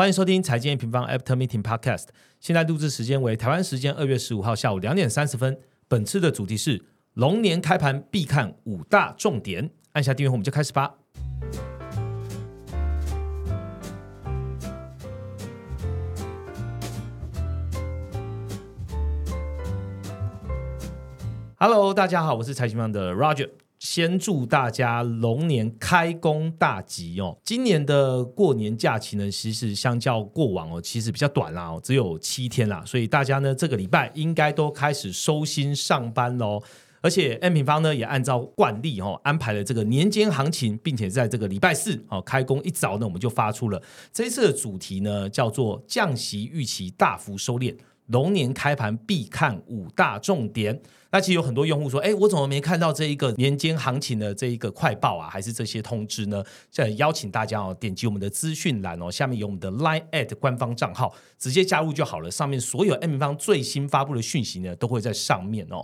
欢迎收听财经平方 After Meeting Podcast。现在录制时间为台湾时间二月十五号下午两点三十分。本次的主题是龙年开盘必看五大重点。按下订阅后，我们就开始吧。Hello，大家好，我是财经方的 Roger。先祝大家龙年开工大吉哦！今年的过年假期呢，其实相较过往哦，其实比较短啦，只有七天啦，所以大家呢这个礼拜应该都开始收心上班喽。而且 M 平方呢也按照惯例哦，安排了这个年间行情，并且在这个礼拜四哦开工一早呢，我们就发出了这一次的主题呢，叫做降息预期大幅收敛，龙年开盘必看五大重点。那其实有很多用户说，哎，我怎么没看到这一个年间行情的这一个快报啊？还是这些通知呢？在邀请大家哦，点击我们的资讯栏哦，下面有我们的 Line at 官方账号，直接加入就好了。上面所有 M 方最新发布的讯息呢，都会在上面哦。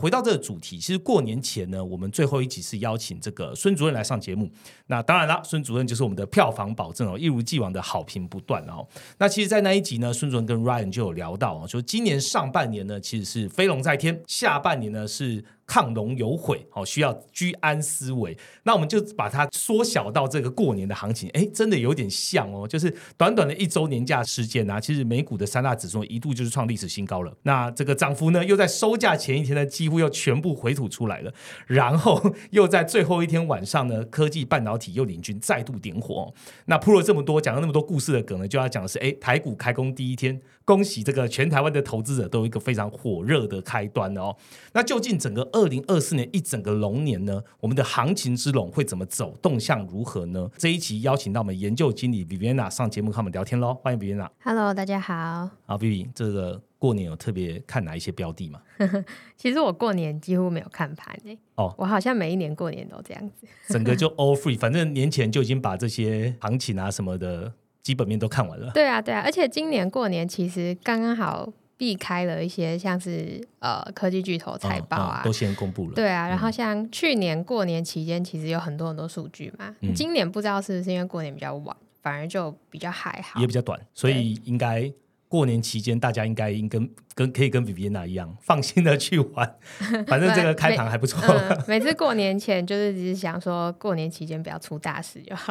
回到这个主题，其实过年前呢，我们最后一集是邀请这个孙主任来上节目。那当然了，孙主任就是我们的票房保证哦，一如既往的好评不断哦。那其实，在那一集呢，孙主任跟 Ryan 就有聊到哦，说今年上半年呢，其实是飞龙在天，下半年呢是。亢龙有悔，哦，需要居安思危。那我们就把它缩小到这个过年的行情，哎，真的有点像哦，就是短短的一周年假时间啊，其实美股的三大指数一度就是创历史新高了。那这个涨幅呢，又在收假前一天呢，几乎又全部回吐出来了。然后 又在最后一天晚上呢，科技半导体又领军再度点火。那铺了这么多，讲了那么多故事的梗呢，就要讲的是，哎，台股开工第一天，恭喜这个全台湾的投资者都有一个非常火热的开端哦。那究竟整个二零二四年一整个龙年呢，我们的行情之龙会怎么走，动向如何呢？这一集邀请到我们研究经理 Viviana 上节目和我们聊天喽，欢迎 Viviana。Hello，大家好。啊，Vivi，这个过年有特别看哪一些标的吗？其实我过年几乎没有看盘诶。哦，我好像每一年过年都这样子，整个就 all free，反正年前就已经把这些行情啊什么的基本面都看完了。对啊，对啊，而且今年过年其实刚刚好。避开了一些像是呃科技巨头财报啊，都先公布了。对啊，然后像去年过年期间，其实有很多很多数据嘛。今年不知道是不是因为过年比较晚，反而就比较还好，也比较短，所以应该过年期间大家应该应跟。跟可以跟 Viviana 一样放心的去玩，反正这个开盘还不错。每次过年前就是只是想说过年期间不要出大事就好。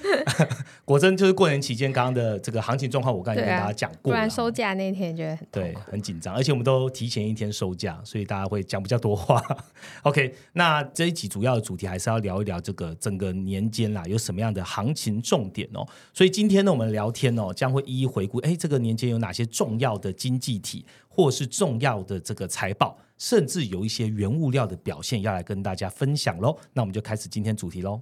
果真就是过年期间刚刚的这个行情状况，我刚才跟大家讲过。不然收假那天就会很对很紧张，而且我们都提前一天收假，所以大家会讲比较多话。OK，那这一集主要的主题还是要聊一聊这个整个年间啦有什么样的行情重点哦。所以今天呢，我们聊天哦将会一一回顾，哎，这个年年间有哪些重要的经济体。或是重要的这个财报，甚至有一些原物料的表现，要来跟大家分享喽。那我们就开始今天主题喽。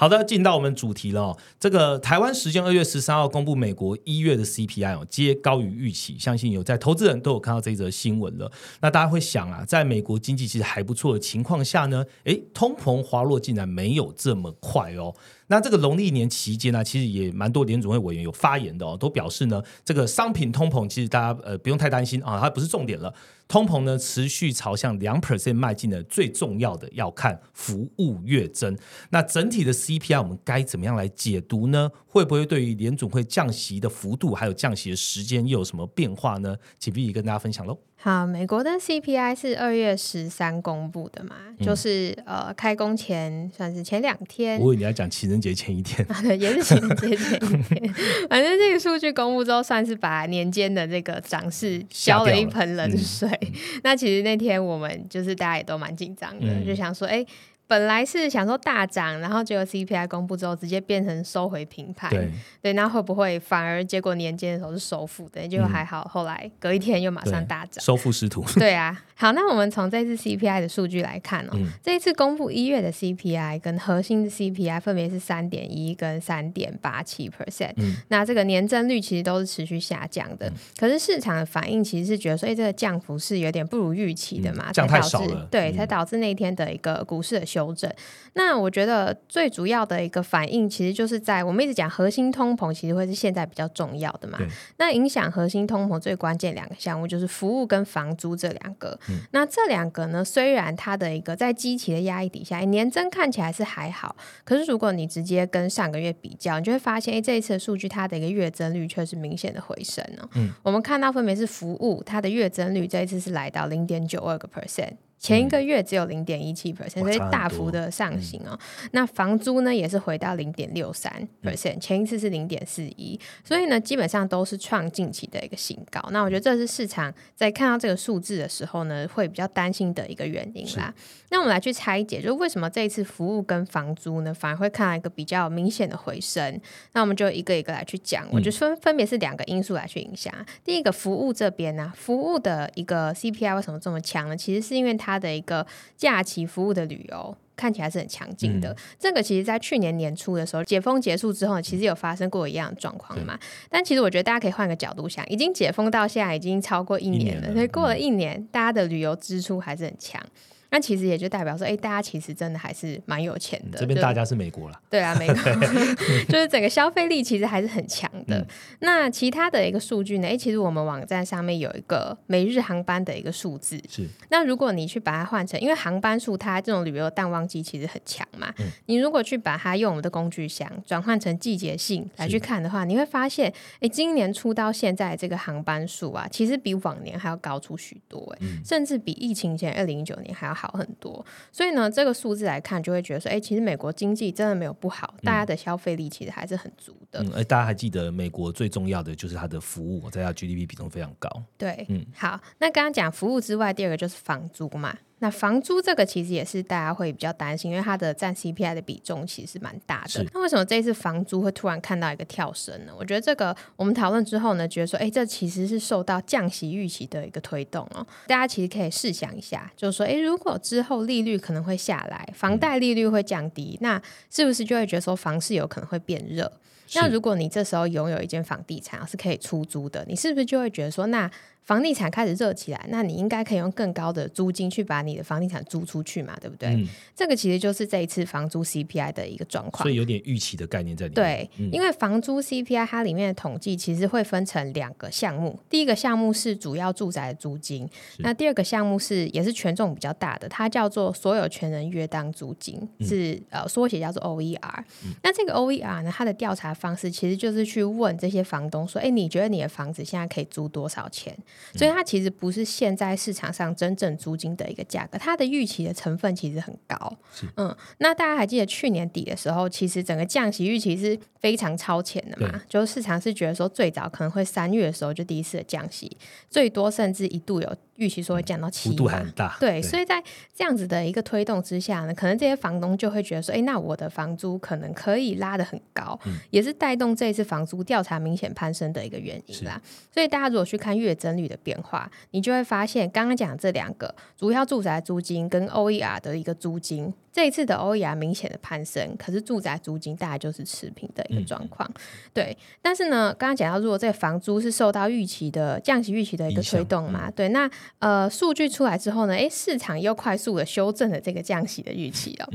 好的，进到我们主题了。这个台湾时间二月十三号公布美国一月的 CPI 哦，皆高于预期。相信有在投资人都有看到这则新闻了。那大家会想啊，在美国经济其实还不错的情况下呢，诶，通膨滑落竟然没有这么快哦。那这个农历年期间呢，其实也蛮多联总会委员有发言的哦，都表示呢，这个商品通膨其实大家呃不用太担心啊，它不是重点了。通膨呢持续朝向两 percent 迈进的，最重要的要看服务月增。那整体的 CPI 我们该怎么样来解读呢？会不会对于联总会降息的幅度还有降息的时间又有什么变化呢？请 B 跟大家分享喽。好，美国的 CPI 是二月十三公布的嘛，就是呃开工前算是前两天。不过你要讲情人节前一天，对，也是情人节前一天。反正这个数据公布之后，算是把年间的这个涨势浇了一盆冷水。那其实那天我们就是大家也都蛮紧张的，就想说，哎。本来是想说大涨，然后结果 CPI 公布之后，直接变成收回平盘。对对，那会不会反而结果年间的时候是收复的？结果还好，后来隔一天又马上大涨，收复失土。对啊，好，那我们从这次 CPI 的数据来看哦，这一次公布一月的 CPI 跟核心的 CPI 分别是三点一跟三点八七 percent，那这个年增率其实都是持续下降的。可是市场的反应其实是觉得说，哎，这个降幅是有点不如预期的嘛，降太少了，对，才导致那天的一个股市的修正。那我觉得最主要的一个反应，其实就是在我们一直讲核心通膨，其实会是现在比较重要的嘛。那影响核心通膨最关键两个项目就是服务跟房租这两个。那这两个呢，虽然它的一个在基期的压抑底下，年增看起来是还好，可是如果你直接跟上个月比较，你就会发现，哎，这一次的数据它的一个月增率却是明显的回升哦。嗯，我们看到分别是服务，它的月增率这一次是来到零点九二个 percent。前一个月只有零点一七 percent，所以大幅的上行哦。那房租呢也是回到零点六三 percent，前一次是零点四一，所以呢基本上都是创近期的一个新高。那我觉得这是市场在看到这个数字的时候呢，会比较担心的一个原因啦。那我们来去拆解，就为什么这一次服务跟房租呢反而会看到一个比较明显的回升？那我们就一个一个来去讲，我就分分别是两个因素来去影响。第一个服务这边呢，服务的一个 CPI 为什么这么强呢？其实是因为它。它的一个假期服务的旅游看起来是很强劲的，这个其实，在去年年初的时候，解封结束之后，其实有发生过一样的状况嘛。但其实我觉得大家可以换个角度想，已经解封到现在已经超过一年了，所以过了一年，大家的旅游支出还是很强。那其实也就代表说，哎，大家其实真的还是蛮有钱的。这边大家是美国了，对啊，美国 就是整个消费力其实还是很强的。那其他的一个数据呢？哎，其实我们网站上面有一个每日航班的一个数字。是。那如果你去把它换成，因为航班数它这种旅游淡旺季其实很强嘛。嗯。你如果去把它用我们的工具箱转换成季节性来去看的话，你会发现，哎，今年出到现在这个航班数啊，其实比往年还要高出许多，哎，甚至比疫情前二零一九年还要。好很多，所以呢，这个数字来看，就会觉得说，哎，其实美国经济真的没有不好，大家的消费力其实还是很足的。嗯，哎，大家还记得美国最重要的就是它的服务，在它 GDP 比重非常高。对，嗯，好，那刚刚讲服务之外，第二个就是房租嘛。那房租这个其实也是大家会比较担心，因为它的占 CPI 的比重其实蛮大的。那为什么这一次房租会突然看到一个跳升呢？我觉得这个我们讨论之后呢，觉得说，哎，这其实是受到降息预期的一个推动哦。大家其实可以试想一下，就是说，哎，如果之后利率可能会下来，房贷利率会降低，那是不是就会觉得说房市有可能会变热？那如果你这时候拥有一间房地产是可以出租的，你是不是就会觉得说，那？房地产开始热起来，那你应该可以用更高的租金去把你的房地产租出去嘛，对不对？这个其实就是这一次房租 CPI 的一个状况，所以有点预期的概念在里面。对，因为房租 CPI 它里面的统计其实会分成两个项目，第一个项目是主要住宅的租金，那第二个项目是也是权重比较大的，它叫做所有权人约当租金，是呃缩写叫做 OER。那这个 OER 呢，它的调查方式其实就是去问这些房东说：“哎，你觉得你的房子现在可以租多少钱？”所以它其实不是现在市场上真正租金的一个价格，它的预期的成分其实很高。嗯，那大家还记得去年底的时候，其实整个降息预期是非常超前的嘛？就是市场是觉得说最早可能会三月的时候就第一次的降息，最多甚至一度有。预期说会降到七，幅度很大。对，所以在这样子的一个推动之下呢，可能这些房东就会觉得说，哎，那我的房租可能可以拉得很高，也是带动这一次房租调查明显攀升的一个原因啦。所以大家如果去看月增率的变化，你就会发现，刚刚讲这两个主要住宅租金跟 OER 的一个租金。这一次的 OER 明显的攀升，可是住宅租金大概就是持平的一个状况。对，但是呢，刚刚讲到，如果这个房租是受到预期的降息预期的一个推动嘛，对，那呃，数据出来之后呢，诶，市场又快速的修正了这个降息的预期了。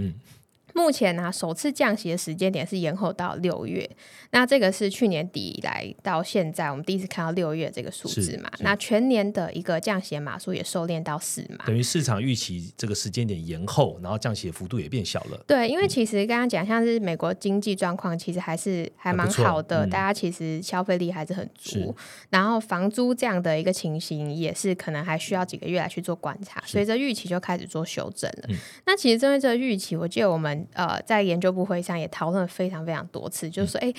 目前呢，首次降息的时间点是延后到六月。那这个是去年底以来到现在，我们第一次看到六月这个数字嘛？那全年的一个降息码数也收敛到四码？等于市场预期这个时间点延后，然后降息的幅度也变小了。对，因为其实刚刚讲，像是美国经济状况其实还是还蛮好的，大家其实消费力还是很足。然后房租这样的一个情形，也是可能还需要几个月来去做观察，随着预期就开始做修正了。那其实针对这个预期，我记得我们。呃，在研究部会上也讨论了非常非常多次，就是说，哎，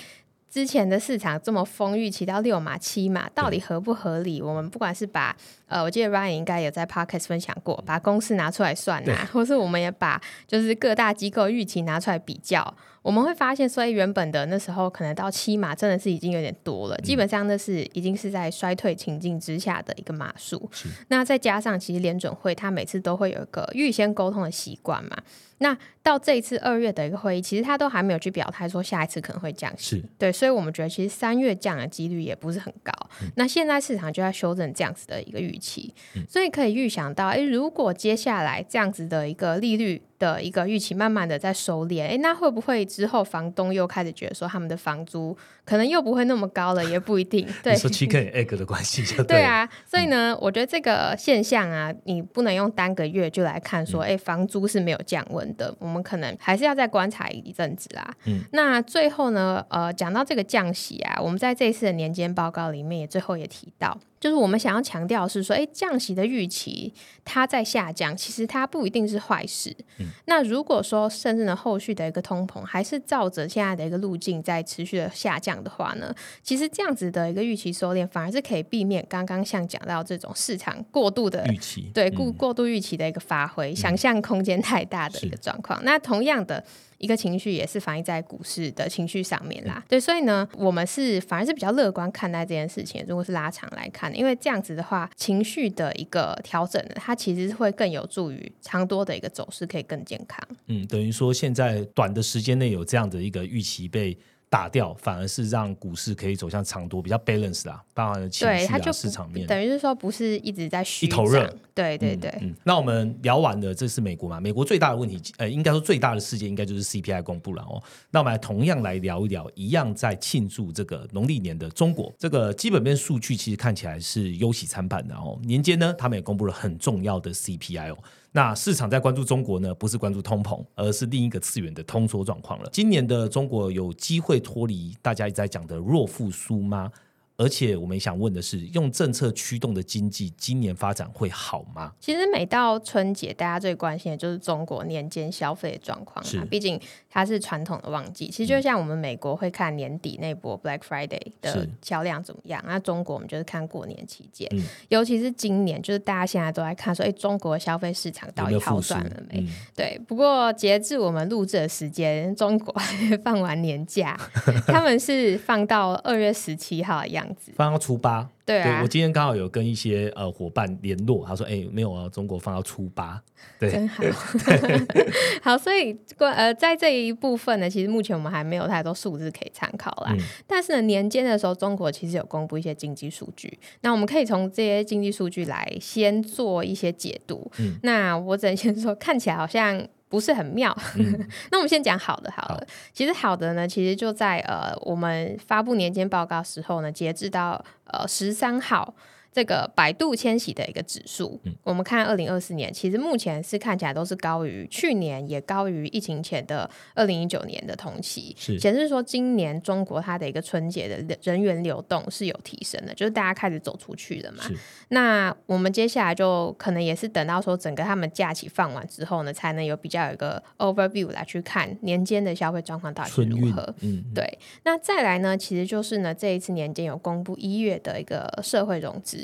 之前的市场这么丰裕，骑到六码七码，到底合不合理？我们不管是把呃，我记得 Ryan 应该有在 Podcast 分享过，把公式拿出来算啊，或是我们也把就是各大机构预期拿出来比较。我们会发现，所以原本的那时候可能到七码真的是已经有点多了，基本上那是已经是在衰退情境之下的一个码数。那再加上其实联准会它每次都会有一个预先沟通的习惯嘛。那到这一次二月的一个会议，其实他都还没有去表态说下一次可能会降息。对，所以我们觉得其实三月降的几率也不是很高。那现在市场就在修正这样子的一个预期，所以可以预想到，哎，如果接下来这样子的一个利率。的一个预期，慢慢的在收敛，哎，那会不会之后房东又开始觉得说他们的房租可能又不会那么高了，也不一定。对，说 chicken egg 的关系就对啊。所以呢，我觉得这个现象啊，你不能用单个月就来看说，哎，房租是没有降温的，我们可能还是要再观察一阵子啦。嗯，那最后呢，呃，讲到这个降息啊，我们在这一次的年间报告里面也最后也提到。就是我们想要强调是说，哎，降息的预期它在下降，其实它不一定是坏事。那如果说甚至呢后续的一个通膨还是照着现在的一个路径在持续的下降的话呢，其实这样子的一个预期收敛反而是可以避免刚刚像讲到这种市场过度的预期，对过过度预期的一个发挥，想象空间太大的一个状况。那同样的。一个情绪也是反映在股市的情绪上面啦，对，所以呢，我们是反而是比较乐观看待这件事情。如果是拉长来看，因为这样子的话，情绪的一个调整呢，它其实是会更有助于长多的一个走势，可以更健康。嗯，等于说现在短的时间内有这样的一个预期被。打掉反而是让股市可以走向长多，比较 balance 啦，当然情绪啊，市场面等于是说不是一直在一头热，对对对。那我们聊完了，这是美国嘛？美国最大的问题，呃，应该说最大的事件应该就是 CPI 公布了哦。那我们同样来聊一聊，一样在庆祝这个农历年的中国，这个基本面数据其实看起来是忧喜参半的哦。年间呢，他们也公布了很重要的 CPI 哦。那市场在关注中国呢，不是关注通膨，而是另一个次元的通缩状况了。今年的中国有机会脱离大家一直在讲的弱复苏吗？而且我们想问的是，用政策驱动的经济，今年发展会好吗？其实每到春节，大家最关心的就是中国年间消费状况啊。毕竟它是传统的旺季。其实就像我们美国会看年底那波 Black Friday 的销量怎么样，那中国我们就是看过年期间。尤其是今年，就是大家现在都在看说，哎，中国消费市场到底好转了没？对。不过截至我们录制的时间，中国放完年假，他们是放到二月十七号一样。放到初八，对啊，我今天刚好有跟一些呃伙伴联络，他说：“哎，没有啊，中国放到初八，对，真好。好，所以呃，在这一部分呢，其实目前我们还没有太多数字可以参考啦。但是呢，年间的时候，中国其实有公布一些经济数据，那我们可以从这些经济数据来先做一些解读。嗯，那我只能先说，看起来好像。不是很妙，那我们先讲好的好了。其实好的呢，其实就在呃，我们发布年间报告时候呢，截至到呃十三号。这个百度迁徙的一个指数，我们看二零二四年，其实目前是看起来都是高于去年，也高于疫情前的二零一九年的同期，显示说今年中国它的一个春节的人员流动是有提升的，就是大家开始走出去了嘛。那我们接下来就可能也是等到说整个他们假期放完之后呢，才能有比较有一个 overview 来去看年间的消费状况到底是如何。嗯，对。那再来呢，其实就是呢，这一次年间有公布一月的一个社会融资。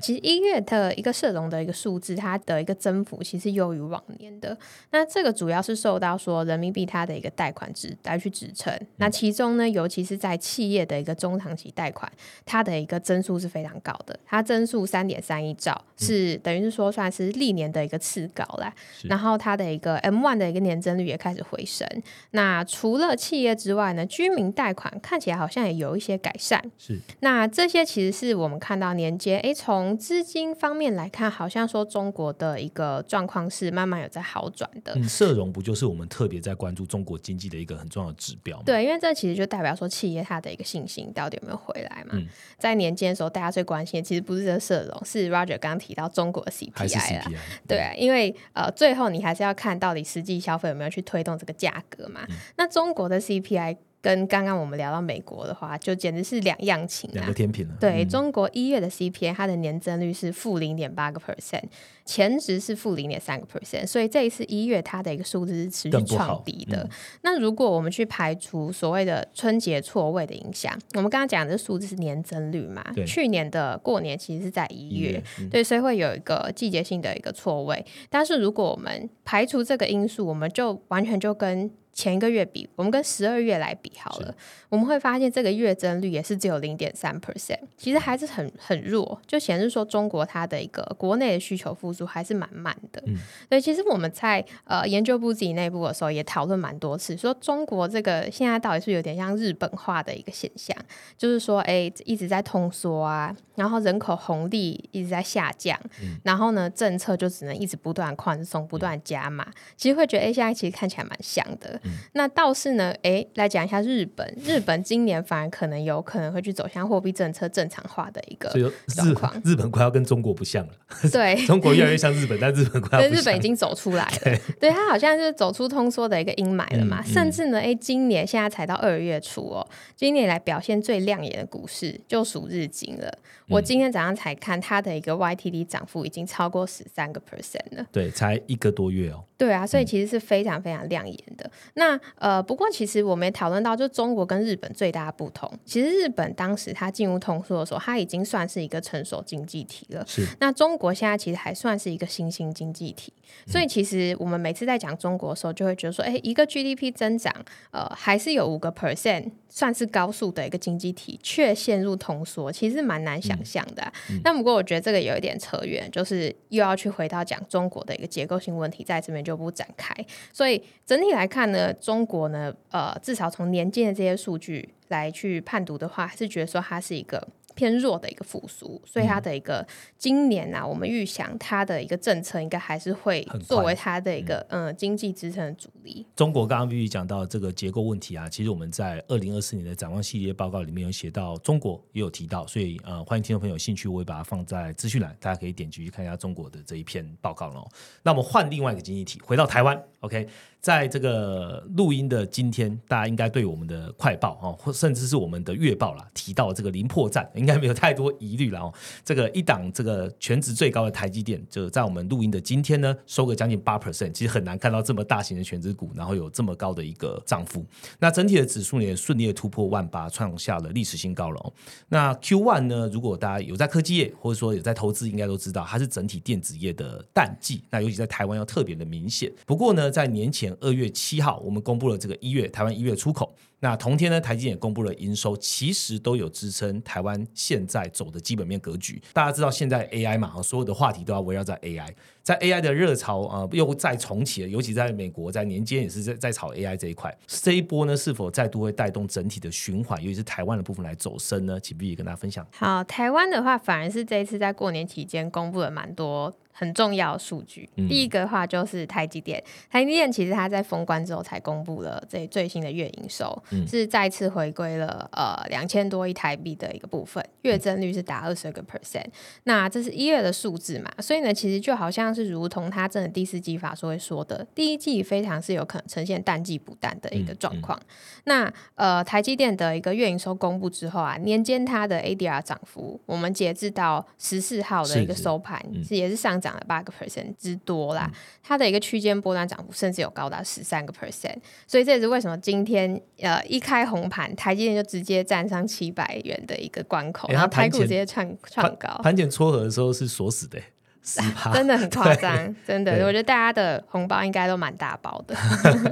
其实一月的一个社融的一个数字，它的一个增幅其实优于往年的。那这个主要是受到说人民币它的一个贷款支来去支撑。那其中呢，尤其是在企业的一个中长期贷款，它的一个增速是非常高的。它增速三点三一兆，是等于是说算是历年的一个次高啦。然后它的一个 M one 的一个年增率也开始回升。那除了企业之外呢，居民贷款看起来好像也有一些改善。是。那这些其实是我们看到年间，哎从从资金方面来看，好像说中国的一个状况是慢慢有在好转的。嗯，社融不就是我们特别在关注中国经济的一个很重要的指标吗？对，因为这其实就代表说企业它的一个信心到底有没有回来嘛。在年间的时候，大家最关心的其实不是这社融，是 Roger 刚刚提到中国的 CPI 啊。对啊，因为呃，最后你还是要看到底实际消费有没有去推动这个价格嘛。那中国的 CPI。跟刚刚我们聊到美国的话，就简直是两样情，两个天平了。对中国一月的 CPI，它的年增率是负零点八个 percent，前值是负零点三个 percent，所以这一次一月它的一个数字是持续创低的。那如果我们去排除所谓的春节错位的影响，我们刚刚讲的数字是年增率嘛？去年的过年其实是在一月，对，所以会有一个季节性的一个错位。但是如果我们排除这个因素，我们就完全就跟前一个月比，我们跟十二月来比好了，我们会发现这个月增率也是只有零点三 percent，其实还是很很弱，就显示说中国它的一个国内的需求复苏还是蛮慢的。嗯，对，其实我们在呃研究部自己内部的时候也讨论蛮多次，说中国这个现在到底是有点像日本化的一个现象，就是说哎一直在通缩啊，然后人口红利一直在下降，然后呢政策就只能一直不断宽松、不断加码，其实会觉得哎现在其实看起来蛮像的。那倒是呢，哎，来讲一下日本。日本今年反而可能有可能会去走向货币政策正常化的一个状况。日本快要跟中国不像了，对，中国越来越像日本，但日本快要日本已经走出来了，对，它好像是走出通缩的一个阴霾了嘛。甚至呢，哎，今年现在才到二月初哦，今年来表现最亮眼的股市就属日经了。我今天早上才看它的一个 YTD 涨幅已经超过十三个 percent 了，对，才一个多月哦。对啊，所以其实是非常非常亮眼的。那呃，不过其实我们也讨论到，就中国跟日本最大的不同，其实日本当时它进入通缩的时候，它已经算是一个成熟经济体了。是。那中国现在其实还算是一个新兴经济体，所以其实我们每次在讲中国的时候，就会觉得说，哎，一个 GDP 增长，呃，还是有五个 percent，算是高速的一个经济体，却陷入通缩，其实蛮难想象的。那不过我觉得这个有一点扯远，就是又要去回到讲中国的一个结构性问题，在这边就不展开。所以整体来看呢，中国呢，呃，至少从年间的这些数据来去判读的话，还是觉得说它是一个。偏弱的一个复苏，所以它的一个今年啊，我们预想它的一个政策应该还是会作为它的一个嗯经济支撑的主力。中国刚刚必须讲到这个结构问题啊，其实我们在二零二四年的展望系列报告里面有写到，中国也有提到，所以呃欢迎听众朋友有兴趣，我会把它放在资讯栏，大家可以点击去看一下中国的这一篇报告喽。那我们换另外一个经济体，回到台湾，OK。在这个录音的今天，大家应该对我们的快报啊，或甚至是我们的月报啦，提到这个零破绽，应该没有太多疑虑了哦。这个一档这个全值最高的台积电，就在我们录音的今天呢，收个将近八 percent，其实很难看到这么大型的全值股，然后有这么高的一个涨幅。那整体的指数，也顺利的突破万八，创下了历史新高了哦。那 Q one 呢，如果大家有在科技业，或者说有在投资，应该都知道它是整体电子业的淡季，那尤其在台湾要特别的明显。不过呢，在年前。二月七号，我们公布了这个一月台湾一月出口。那同天呢，台积也公布了营收，其实都有支撑台湾现在走的基本面格局。大家知道现在 AI 嘛，所有的话题都要围绕在 AI，在 AI 的热潮啊，又再重启了。尤其在美国，在年间也是在在炒 AI 这一块。这一波呢，是否再度会带动整体的循环，尤其是台湾的部分来走升呢？请 B 跟大家分享。好，台湾的话，反而是这一次在过年期间公布了蛮多。很重要的数据，第一个话就是台积电。台积电其实它在封关之后才公布了这最新的月营收，是再次回归了呃两千多亿台币的一个部分，月增率是达二十个 percent。那这是一月的数字嘛？所以呢，其实就好像是如同它真的第四季法说会说的，第一季非常是有可能呈现淡季补淡的一个状况。那呃，台积电的一个月营收公布之后啊，年间它的 ADR 涨幅，我们截至到十四号的一个收盘是也是上涨。了八个 percent 之多啦，它的一个区间波段涨幅甚至有高达十三个 percent，所以这也是为什么今天呃一开红盘，台积电就直接站上七百元的一个关口，然后台股直接创创高。盘前撮合的时候是锁死的。真的很夸张，真的，我觉得大家的红包应该都蛮大包的。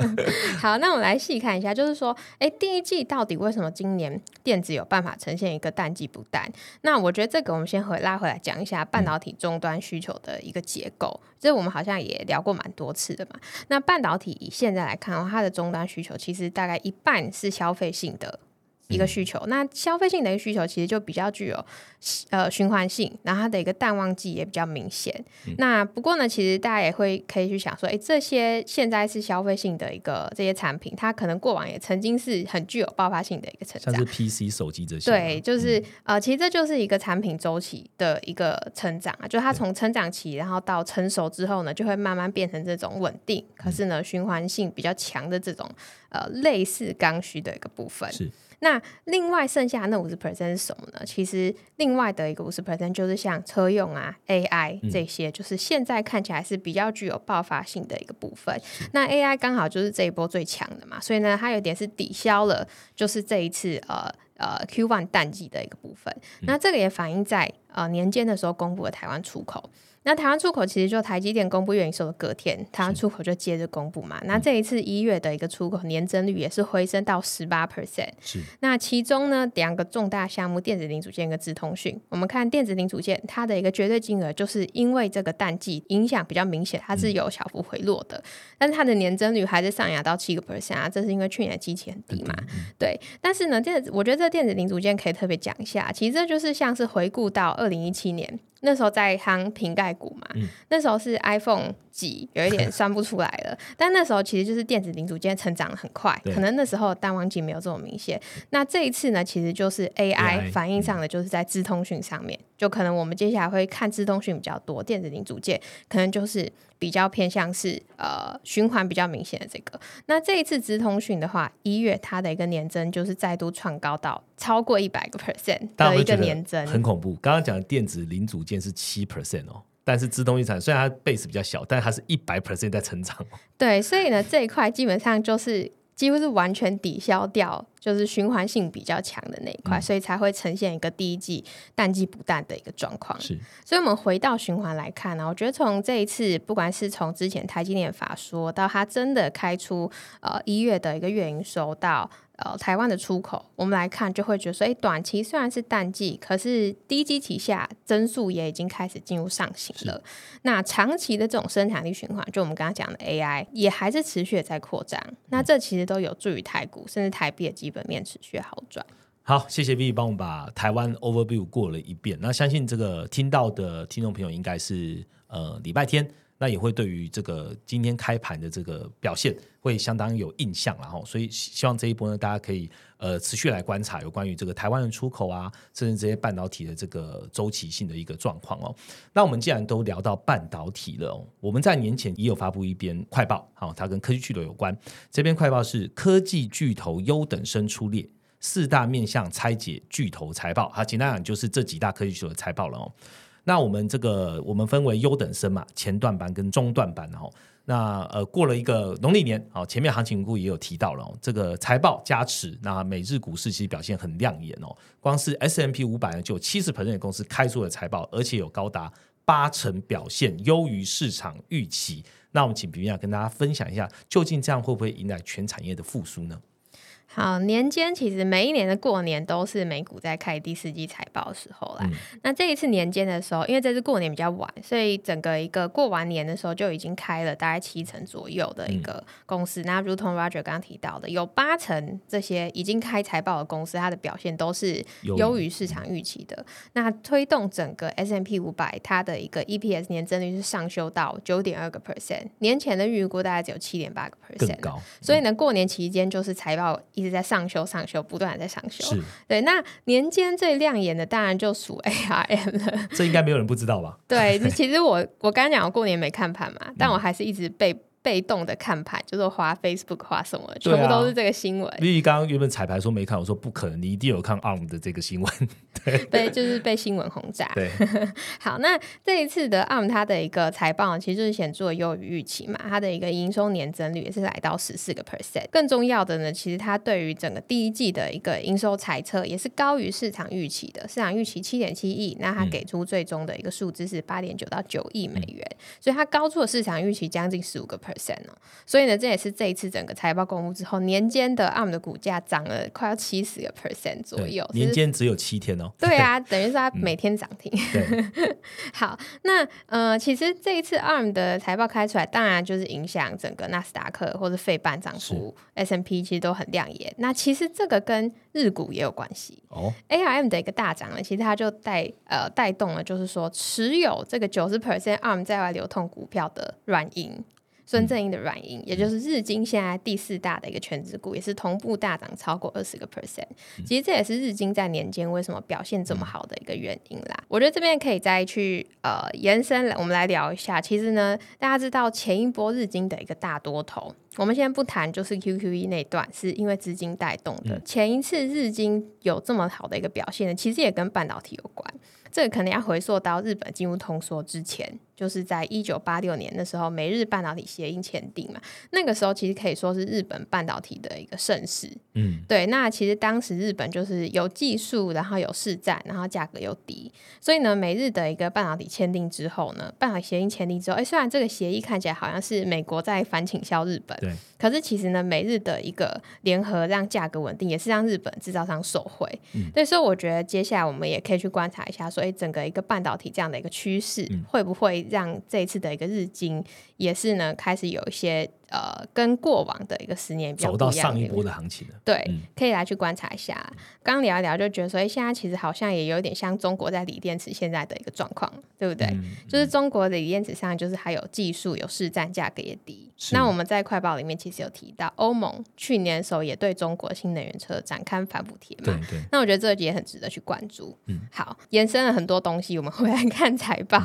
好，那我们来细看一下，就是说，哎，第一季到底为什么今年电子有办法呈现一个淡季不淡？那我觉得这个我们先回拉回来讲一下半导体终端需求的一个结构，这我们好像也聊过蛮多次的嘛。那半导体以现在来看的话，它的终端需求其实大概一半是消费性的。一个需求。那消费性的一个需求其实就比较具有呃循环性，然后它的一个淡旺季也比较明显。那不过呢，其实大家也会可以去想说，哎，这些现在是消费性的一个这些产品，它可能过往也曾经是很具有爆发性的一个成长，像是 PC 手机这些。对，就是呃，其实这就是一个产品周期的一个成长啊，就它从成长期，然后到成熟之后呢，就会慢慢变成这种稳定，可是呢，循环性比较强的这种呃类似刚需的一个部分。是。那另外剩下那五十 percent 是什么呢？其实另外的一个五十 percent 就是像车用啊、AI 这些，就是现在看起来是比较具有爆发性的一个部分。那 AI 刚好就是这一波最强的嘛，所以呢，它有点是抵消了，就是这一次呃呃 Q one 淡季的一个部分。那这个也反映在呃年间的时候公布的台湾出口。那台湾出口其实就台积电公布月营收的隔天，台湾出口就接着公布嘛。那这一次一月的一个出口年增率也是回升到十八 percent。是。那其中呢，两个重大项目，电子零组件跟智通讯，我们看电子零组件，它的一个绝对金额，就是因为这个淡季影响比较明显，它是有小幅回落的，但是它的年增率还是上扬到七个 percent 啊，这是因为去年基期很低嘛。对。但是呢，电子，我觉得这电子零组件可以特别讲一下，其实这就是像是回顾到二零一七年。那时候在夯瓶盖股嘛，那时候是 iPhone 几有一点算不出来了，但那时候其实就是电子零组件成长很快，可能那时候淡旺季没有这么明显。那这一次呢，其实就是 AI 反映上的，就是在资通讯上面，就可能我们接下来会看资通讯比较多，电子零组件可能就是比较偏向是呃循环比较明显的这个。那这一次直通讯的话，一月它的一个年增就是再度创高到超过一百个 percent 的一个年增，很恐怖。刚刚讲的电子零组件。是七 percent 哦，但是自动一产虽然它 base 比较小，但它是一百 percent 在成长。对，所以呢，这一块基本上就是几乎是完全抵消掉，就是循环性比较强的那一块，所以才会呈现一个第一季淡季不淡的一个状况。是，所以我们回到循环来看呢，我觉得从这一次，不管是从之前台积电法说到它真的开出呃一月的一个月营收到。呃，台湾的出口，我们来看就会觉得说，哎，短期虽然是淡季，可是低基期下增速也已经开始进入上行了。那长期的这种生产力循环，就我们刚刚讲的 AI，也还是持续在扩张。那这其实都有助于台股甚至台币的基本面持续好转。好，谢谢 V 帮我们把台湾 overview 过了一遍。那相信这个听到的听众朋友应该是呃礼拜天。那也会对于这个今天开盘的这个表现会相当有印象，然后所以希望这一波呢，大家可以呃持续来观察有关于这个台湾的出口啊，甚至这些半导体的这个周期性的一个状况哦。那我们既然都聊到半导体了，我们在年前也有发布一篇快报，好，它跟科技巨头有关。这篇快报是科技巨头优等生出列，四大面向拆解巨头财报。好，简单讲就是这几大科技巨头的财报了哦。那我们这个我们分为优等生嘛，前段班跟中段班哦。那呃过了一个农历年，好，前面行情股也有提到了，这个财报加持，那美日股市其实表现很亮眼哦。光是 S M P 五百呢，就有七十 percent 公司开出了财报，而且有高达八成表现优于市场预期。那我们请比亚跟大家分享一下，究竟这样会不会迎来全产业的复苏呢？好，年间其实每一年的过年都是美股在开第四季财报的时候啦。那这一次年间的时候，因为这次过年比较晚，所以整个一个过完年的时候就已经开了大概七成左右的一个公司。那如同 Roger 刚刚提到的，有八成这些已经开财报的公司，它的表现都是优于市场预期的。那推动整个 S M P 五百它的一个 E P S 年增率是上修到九点二个 percent，年前的预估大概只有七点八个 percent，高。所以呢，过年期间就是财报一。直在上修，上修，不断的在上修。对。那年间最亮眼的，当然就属 ARM 了。这应该没有人不知道吧？对，其实我我刚刚讲我过年没看盘嘛，但我还是一直被。被动的看盘，就是花 Facebook 花什么，全部都是这个新闻。丽丽刚刚原本彩排说没看，我说不可能，你一定有看 ARM 的这个新闻。对，被就是被新闻轰炸。对，好，那这一次的 ARM 它的一个财报，其实就是显著优于预期嘛，它的一个营收年增率也是来到十四个 percent。更重要的呢，其实它对于整个第一季的一个营收猜测也是高于市场预期的，市场预期七点七亿，那它给出最终的一个数字是八点九到九亿美元，所以它高出了市场预期将近十五个 percent。Percent 哦。所以呢，这也是这一次整个财报公布之后，年间的 ARM 的股价涨了快要七十个 percent 左右。年间只有七天哦。对啊，等于是它每天涨停。好，那呃，其实这一次 ARM 的财报开出来，当然就是影响整个纳斯达克或者费半涨幅，S M P 其实都很亮眼。那其实这个跟日股也有关系哦。A R M 的一个大涨呢，其实它就带呃带动了，就是说持有这个九十 percent ARM 在外流通股票的软银。孙正英的软银，也就是日经现在第四大的一个全职股，也是同步大涨超过二十个 percent。其实这也是日经在年间为什么表现这么好的一个原因啦。我觉得这边可以再去呃延伸，我们来聊一下。其实呢，大家知道前一波日经的一个大多头，我们先不谈，就是 QQE 那段是因为资金带动的。前一次日经有这么好的一个表现呢，其实也跟半导体有关。这个可能要回溯到日本进入通缩之前。就是在一九八六年的时候，美日半导体协议签订嘛，那个时候其实可以说是日本半导体的一个盛世。嗯，对。那其实当时日本就是有技术，然后有市占，然后价格又低，所以呢，美日的一个半导体签订之后呢，半导体协议签订之后，哎，虽然这个协议看起来好像是美国在反倾销日本，对，可是其实呢，美日的一个联合让价格稳定，也是让日本制造商受惠。嗯，所以说我觉得接下来我们也可以去观察一下，说哎，整个一个半导体这样的一个趋势会不会。让这次的一个日经也是呢，开始有一些。呃，跟过往的一个十年比较走到上一波的行情了，对，可以来去观察一下。刚刚聊一聊，就觉得说，哎，现在其实好像也有点像中国在锂电池现在的一个状况，对不对？就是中国的锂电池上，就是还有技术有市占，价格也低。那我们在快报里面其实有提到，欧盟去年的时候也对中国新能源车展开反补贴嘛，对对。那我觉得这个也很值得去关注。嗯，好，延伸了很多东西，我们回来看财报。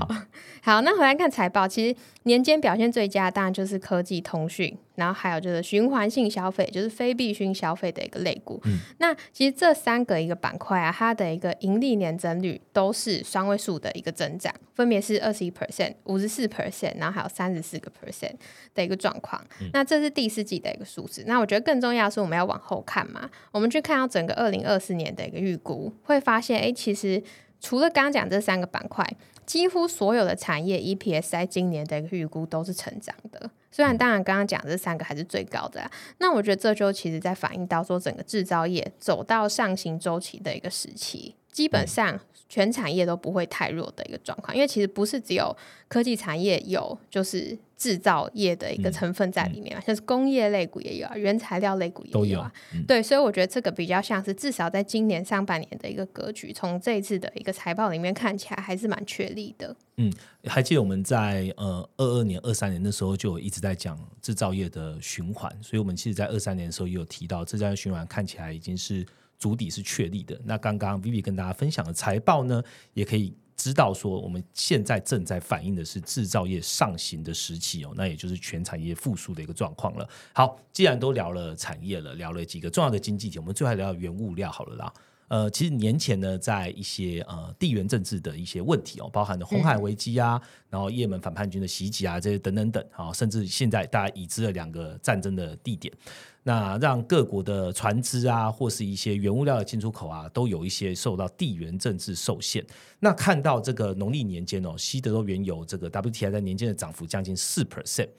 好，那回来看财报，其实年间表现最佳当然就是科技通讯。然后还有就是循环性消费，就是非必需消费的一个类股。那其实这三个一个板块啊，它的一个盈利年增率都是双位数的一个增长，分别是二十一 percent、五十四 percent，然后还有三十四个 percent 的一个状况。那这是第四季的一个数字。那我觉得更重要的是，我们要往后看嘛，我们去看到整个二零二四年的一个预估，会发现，哎，其实除了刚刚讲这三个板块。几乎所有的产业 EPS 在今年的一个预估都是成长的，虽然当然刚刚讲这三个还是最高的，那我觉得这就其实在反映到说整个制造业走到上行周期的一个时期，基本上。全产业都不会太弱的一个状况，因为其实不是只有科技产业有，就是制造业的一个成分在里面嘛，像是工业类股也有啊，原材料类股也有啊，对，所以我觉得这个比较像是至少在今年上半年的一个格局，从这一次的一个财报里面看起来还是蛮确立的。嗯，还记得我们在呃二二年、二三年的时候就一直在讲制造业的循环，所以我们其实，在二三年的时候也有提到制造业循环看起来已经是。足底是确立的。那刚刚 Vivi 跟大家分享的财报呢，也可以知道说，我们现在正在反映的是制造业上行的时期哦，那也就是全产业复苏的一个状况了。好，既然都聊了产业了，聊了几个重要的经济体，我们最后聊聊原物料好了啦。呃，其实年前呢，在一些呃地缘政治的一些问题哦，包含了红海危机啊，然后也门反叛军的袭击啊，这些等等等啊，甚至现在大家已知的两个战争的地点。那让各国的船只啊，或是一些原物料的进出口啊，都有一些受到地缘政治受限。那看到这个农历年间哦，西德州原油这个 WTI 在年间的涨幅将近四 percent。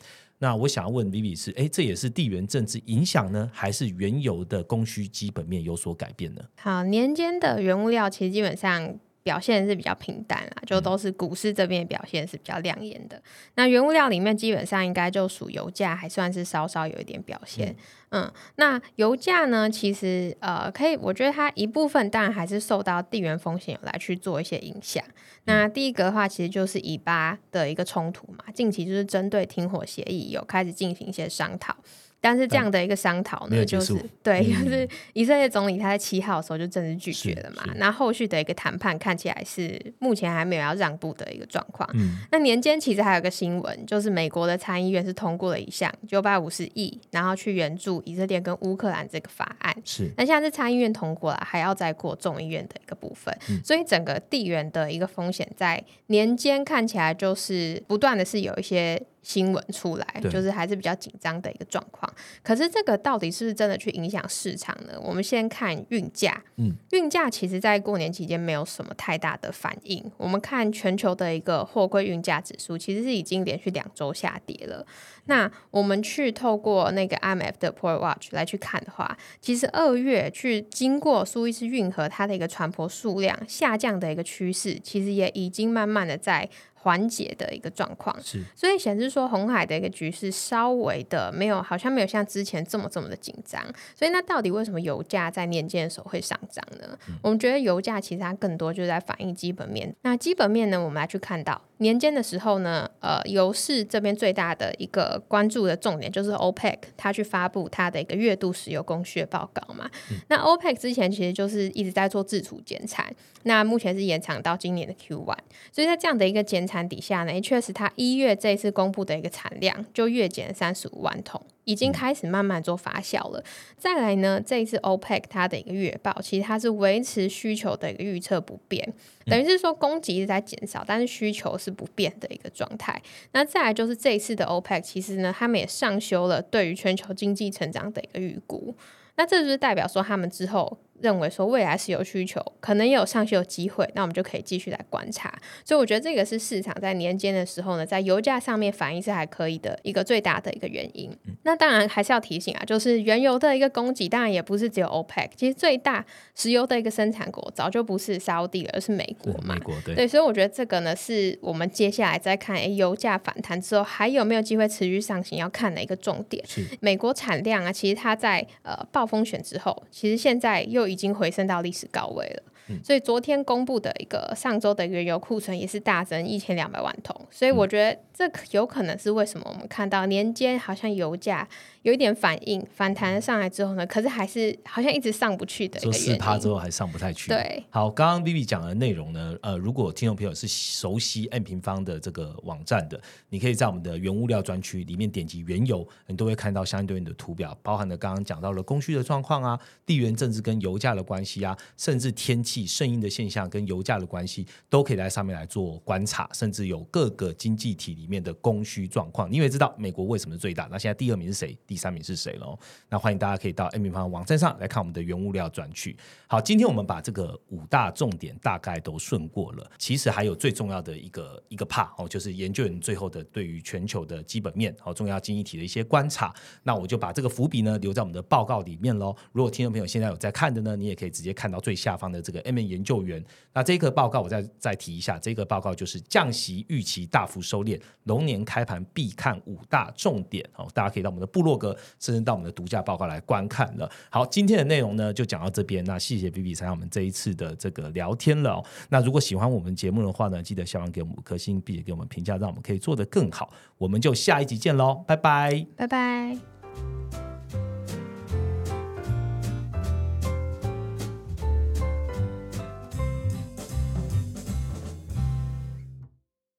那我想要问 Vivi 是，哎，这也是地缘政治影响呢，还是原油的供需基本面有所改变呢？好，年间的原物料其实基本上。表现是比较平淡啦，就都是股市这边表现是比较亮眼的。那原物料里面基本上应该就属油价，还算是稍稍有一点表现。嗯，那油价呢，其实呃，可以，我觉得它一部分当然还是受到地缘风险来去做一些影响。那第一个的话，其实就是以巴的一个冲突嘛，近期就是针对停火协议有开始进行一些商讨。但是这样的一个商讨呢，就是对，就是以色列总理他在七号的时候就正式拒绝了嘛。那后续的一个谈判看起来是目前还没有要让步的一个状况。那年间其实还有个新闻，就是美国的参议院是通过了一项九百五十亿，然后去援助以色列跟乌克兰这个法案。是，那现在是参议院通过了，还要再过众议院的一个部分。所以整个地缘的一个风险在年间看起来就是不断的是有一些。新闻出来，就是还是比较紧张的一个状况。可是这个到底是不是真的去影响市场呢？我们先看运价，嗯，运价其实在过年期间没有什么太大的反应。我们看全球的一个货柜运价指数，其实是已经连续两周下跌了。那我们去透过那个 IMF 的 Port Watch 来去看的话，其实二月去经过苏伊士运河它的一个船舶数量下降的一个趋势，其实也已经慢慢的在。缓解的一个状况，是，所以显示说红海的一个局势稍微的没有，好像没有像之前这么这么的紧张。所以那到底为什么油价在年间的时候会上涨呢？我们觉得油价其实它更多就是在反映基本面。那基本面呢，我们来去看到年间的时候呢，呃，油市这边最大的一个关注的重点就是 OPEC 它去发布它的一个月度石油供需报告嘛。那 OPEC 之前其实就是一直在做自主减产，那目前是延长到今年的 Q one。所以在这样的一个减产底下呢，确实，它一月这一次公布的一个产量就月减三十五万桶，已经开始慢慢做发酵了。再来呢，这一次 OPEC 它的一个月报，其实它是维持需求的一个预测不变，等于是说供给一直在减少，但是需求是不变的一个状态。那再来就是这一次的 OPEC，其实呢，他们也上修了对于全球经济成长的一个预估。那这就是代表说，他们之后。认为说未来是有需求，可能也有上修机会，那我们就可以继续来观察。所以我觉得这个是市场在年间的时候呢，在油价上面反应是还可以的一个最大的一个原因。那当然还是要提醒啊，就是原油的一个供给，当然也不是只有 OPEC，其实最大石油的一个生产国早就不是沙地了，而是美国嘛。美国对。对，所以我觉得这个呢，是我们接下来再看，哎，油价反弹之后还有没有机会持续上行，要看的一个重点。是美国产量啊，其实它在呃暴风选之后，其实现在又。已经回升到历史高位了，所以昨天公布的一个上周的原油库存也是大增一千两百万桶，所以我觉得这有可能是为什么我们看到年间好像油价。有一点反应，反弹上来之后呢，可是还是好像一直上不去的一个四趴之后还上不太去。对，好，刚刚 Vivi 讲的内容呢，呃，如果听众朋友是熟悉 N 平方的这个网站的，你可以在我们的原物料专区里面点击原油，你都会看到相对应的图表，包含了刚刚讲到了供需的状况啊，地缘政治跟油价的关系啊，甚至天气盛应的现象跟油价的关系，都可以在上面来做观察，甚至有各个经济体里面的供需状况。你也知道美国为什么最大？那现在第二名是谁？第三名是谁喽？那欢迎大家可以到 M 平方网站上来看我们的原物料转去。好，今天我们把这个五大重点大概都顺过了。其实还有最重要的一个一个 part 哦，就是研究员最后的对于全球的基本面和重要经济体的一些观察。那我就把这个伏笔呢留在我们的报告里面喽。如果听众朋友现在有在看的呢，你也可以直接看到最下方的这个 M 研究员。那这个报告我再再提一下，这个报告就是降息预期大幅收敛，龙年开盘必看五大重点哦。大家可以到我们的部落格。甚至到我们的独家报告来观看了。好，今天的内容呢就讲到这边。那谢谢 B B 参加我们这一次的这个聊天了。那如果喜欢我们节目的话呢，记得下方给我们五颗星，并且给我们评价，让我们可以做得更好。我们就下一集见喽，拜拜，拜拜。